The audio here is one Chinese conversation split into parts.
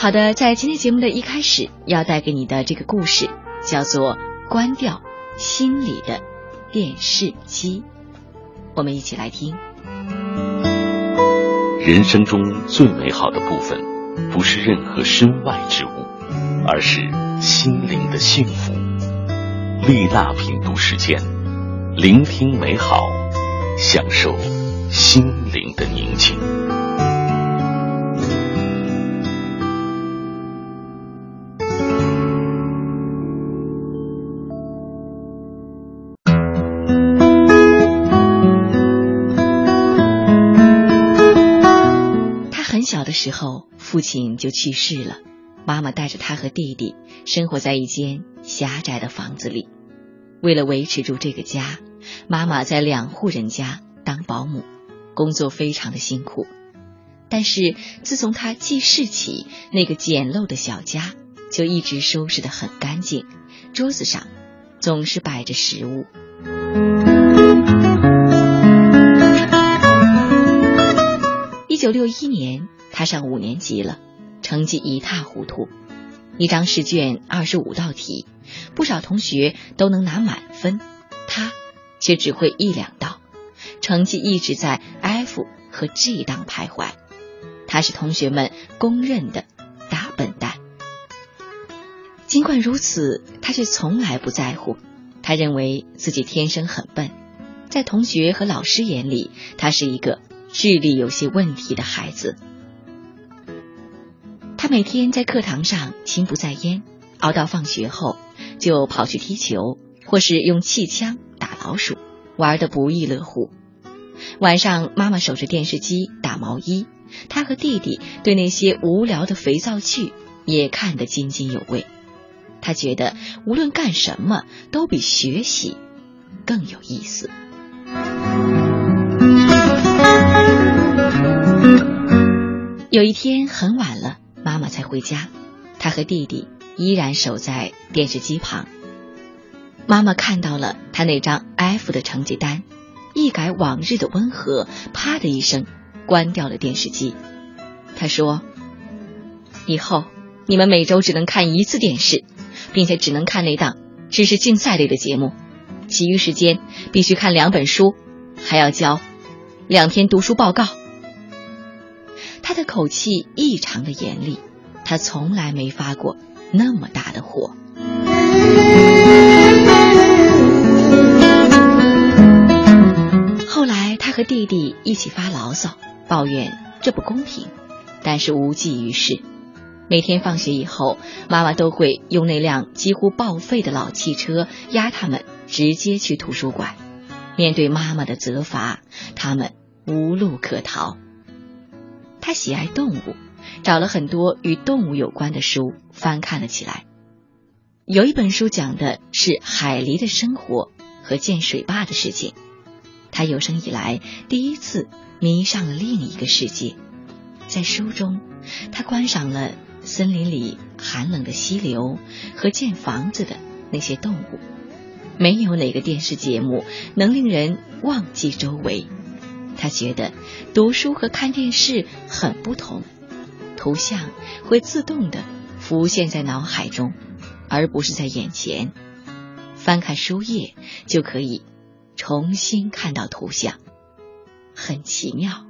好的，在今天节目的一开始要带给你的这个故事叫做《关掉心里的电视机》，我们一起来听。人生中最美好的部分，不是任何身外之物，而是心灵的幸福。丽娜品读时间，聆听美好，享受心灵的宁静。时候，父亲就去世了，妈妈带着他和弟弟生活在一间狭窄的房子里。为了维持住这个家，妈妈在两户人家当保姆，工作非常的辛苦。但是自从她记事起，那个简陋的小家就一直收拾的很干净，桌子上总是摆着食物。一九六一年。他上五年级了，成绩一塌糊涂，一张试卷二十五道题，不少同学都能拿满分，他却只会一两道，成绩一直在 F 和 G 档徘徊。他是同学们公认的大笨蛋。尽管如此，他却从来不在乎，他认为自己天生很笨，在同学和老师眼里，他是一个智力有些问题的孩子。每天在课堂上心不在焉，熬到放学后就跑去踢球，或是用气枪打老鼠，玩得不亦乐乎。晚上，妈妈守着电视机打毛衣，他和弟弟对那些无聊的肥皂剧也看得津津有味。他觉得无论干什么都比学习更有意思。有一天很晚了。妈妈才回家，他和弟弟依然守在电视机旁。妈妈看到了他那张 F 的成绩单，一改往日的温和，啪的一声关掉了电视机。他说：“以后你们每周只能看一次电视，并且只能看那档知识竞赛类的节目，其余时间必须看两本书，还要交两篇读书报告。”他的口气异常的严厉，他从来没发过那么大的火。后来，他和弟弟一起发牢骚，抱怨这不公平，但是无济于事。每天放学以后，妈妈都会用那辆几乎报废的老汽车压他们直接去图书馆。面对妈妈的责罚，他们无路可逃。他喜爱动物，找了很多与动物有关的书翻看了起来。有一本书讲的是海狸的生活和建水坝的事情。他有生以来第一次迷上了另一个世界。在书中，他观赏了森林里寒冷的溪流和建房子的那些动物。没有哪个电视节目能令人忘记周围。他觉得读书和看电视很不同，图像会自动的浮现在脑海中，而不是在眼前。翻看书页就可以重新看到图像，很奇妙。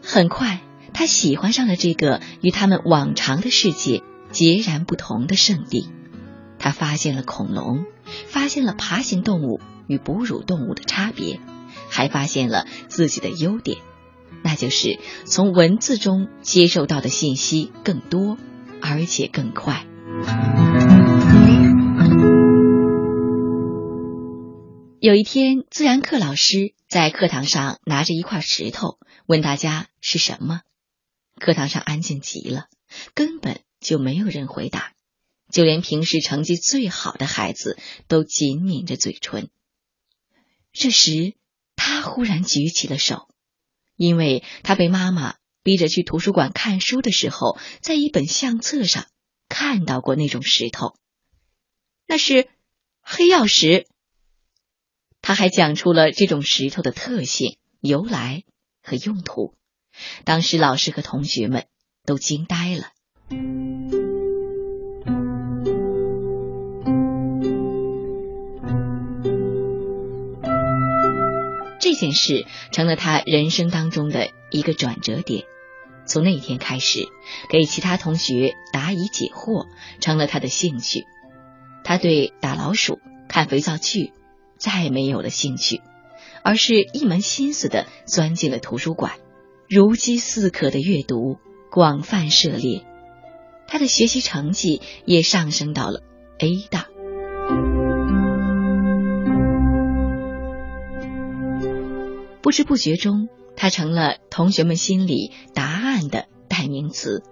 很快，他喜欢上了这个与他们往常的世界截然不同的圣地。他发现了恐龙，发现了爬行动物。与哺乳动物的差别，还发现了自己的优点，那就是从文字中接受到的信息更多，而且更快。有一天，自然课老师在课堂上拿着一块石头，问大家是什么。课堂上安静极了，根本就没有人回答，就连平时成绩最好的孩子都紧抿着嘴唇。这时，他忽然举起了手，因为他被妈妈逼着去图书馆看书的时候，在一本相册上看到过那种石头，那是黑曜石。他还讲出了这种石头的特性、由来和用途，当时老师和同学们都惊呆了。件事成了他人生当中的一个转折点。从那一天开始，给其他同学答疑解惑成了他的兴趣。他对打老鼠、看肥皂剧再没有了兴趣，而是一门心思的钻进了图书馆，如饥似渴的阅读，广泛涉猎。他的学习成绩也上升到了 A 大。不知不觉中。他成了同学们心里答案的代名词。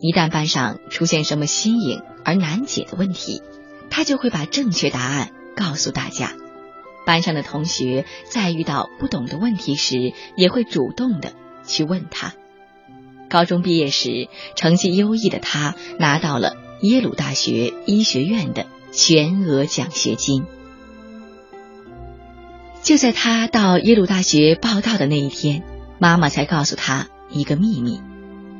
一旦班上出现什么新颖而难解的问题，他就会把正确答案告诉大家。班上的同学在遇到不懂的问题时，也会主动的去问他。高中毕业时，成绩优异的他拿到了耶鲁大学医学院的全额奖学金。就在他到耶鲁大学报道的那一天，妈妈才告诉他一个秘密：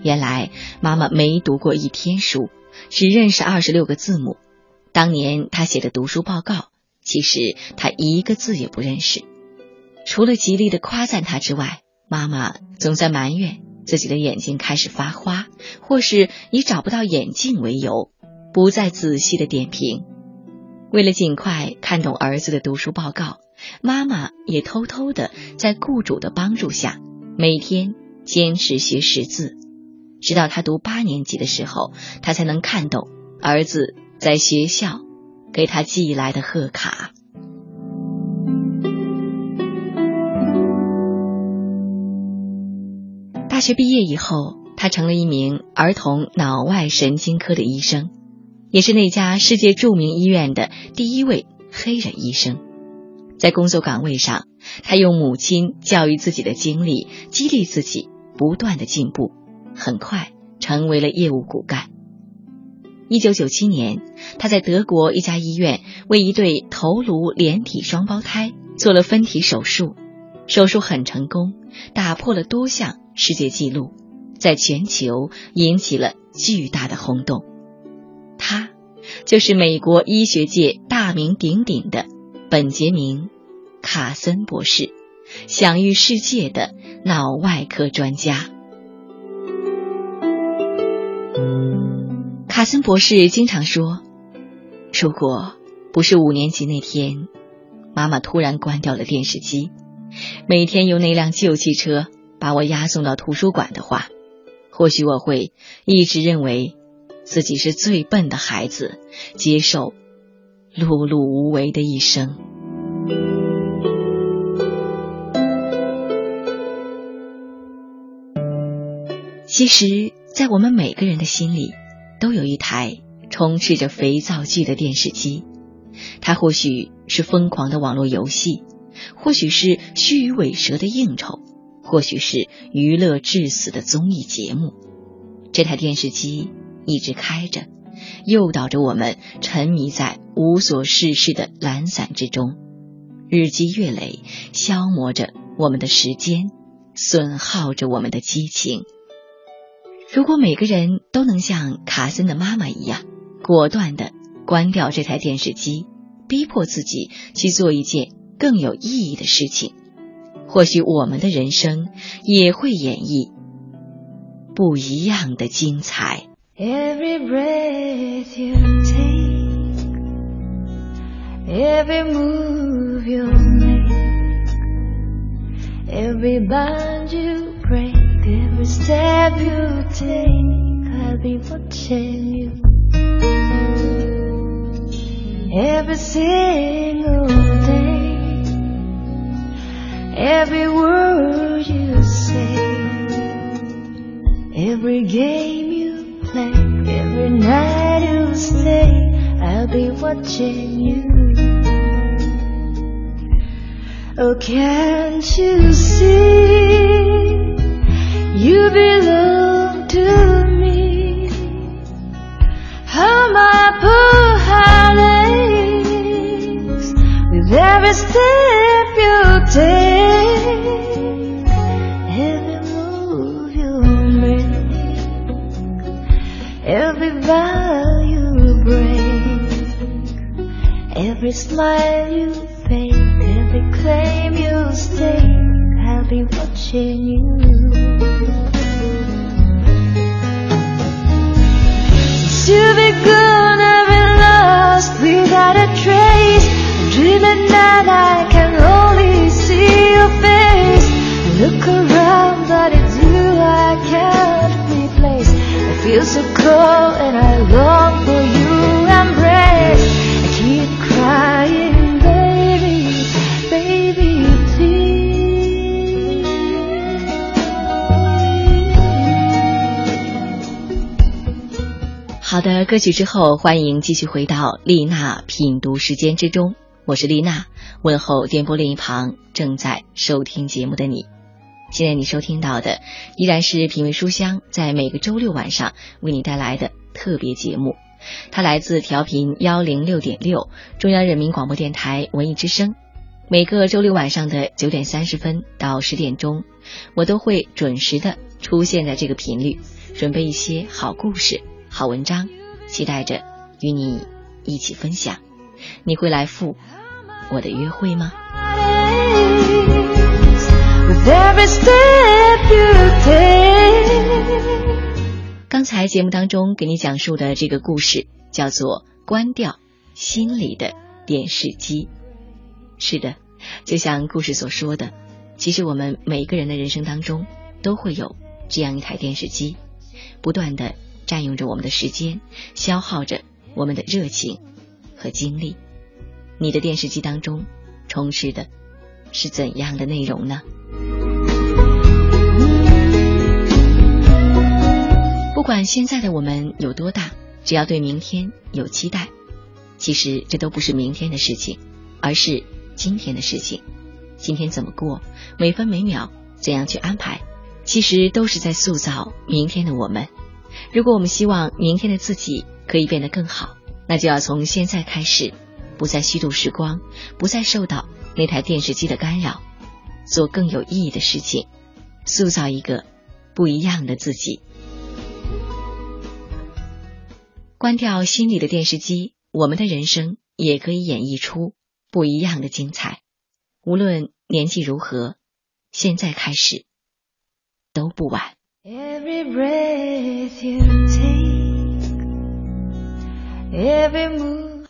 原来妈妈没读过一天书，只认识二十六个字母。当年他写的读书报告，其实他一个字也不认识。除了极力的夸赞他之外，妈妈总在埋怨自己的眼睛开始发花，或是以找不到眼镜为由，不再仔细的点评。为了尽快看懂儿子的读书报告。妈妈也偷偷的在雇主的帮助下，每天坚持学识字，直到他读八年级的时候，他才能看懂儿子在学校给他寄来的贺卡。大学毕业以后，他成了一名儿童脑外神经科的医生，也是那家世界著名医院的第一位黑人医生。在工作岗位上，他用母亲教育自己的经历激励自己，不断的进步，很快成为了业务骨干。一九九七年，他在德国一家医院为一对头颅连体双胞胎做了分体手术，手术很成功，打破了多项世界纪录，在全球引起了巨大的轰动。他就是美国医学界大名鼎鼎的。本杰明·卡森博士，享誉世界的脑外科专家。卡森博士经常说：“如果不是五年级那天，妈妈突然关掉了电视机，每天用那辆旧汽车把我押送到图书馆的话，或许我会一直认为自己是最笨的孩子，接受。”碌碌无为的一生。其实，在我们每个人的心里，都有一台充斥着肥皂剧的电视机。它或许是疯狂的网络游戏，或许是虚与委蛇的应酬，或许是娱乐致死的综艺节目。这台电视机一直开着。诱导着我们沉迷在无所事事的懒散之中，日积月累，消磨着我们的时间，损耗着我们的激情。如果每个人都能像卡森的妈妈一样，果断的关掉这台电视机，逼迫自己去做一件更有意义的事情，或许我们的人生也会演绎不一样的精彩。Every breath you every move you make, every bond you break, every step you take, I'll be watching you. Every single day, every word you say, every game be watching you. Oh, can't you see? You belong to me. How my poor heart with every step you take, every move you make, every vow you break, every smile you fake, every claim you stake. I'll be watching you. Since been gone, I've been lost without a trace. Dreaming that I can only see your face. Look around, but it's you I can't replace. I feel so cold and I long 歌曲之后，欢迎继续回到丽娜品读时间之中。我是丽娜，问候电波另一旁正在收听节目的你。现在你收听到的依然是品味书香在每个周六晚上为你带来的特别节目，它来自调频幺零六点六中央人民广播电台文艺之声。每个周六晚上的九点三十分到十点钟，我都会准时的出现在这个频率，准备一些好故事、好文章，期待着与你一起分享。你会来赴我的约会吗.刚才节目当中给你讲述的这个故事叫做《关掉心里的电视机》。是的，就像故事所说的，其实我们每个人的人生当中都会有这样一台电视机，不断的占用着我们的时间，消耗着我们的热情和精力。你的电视机当中充斥的是怎样的内容呢？不管现在的我们有多大，只要对明天有期待，其实这都不是明天的事情，而是今天的事情。今天怎么过，每分每秒怎样去安排，其实都是在塑造明天的我们。如果我们希望明天的自己可以变得更好，那就要从现在开始，不再虚度时光，不再受到那台电视机的干扰，做更有意义的事情，塑造一个不一样的自己。关掉心里的电视机，我们的人生也可以演绎出不一样的精彩。无论年纪如何，现在开始都不晚。Every breath you take, every move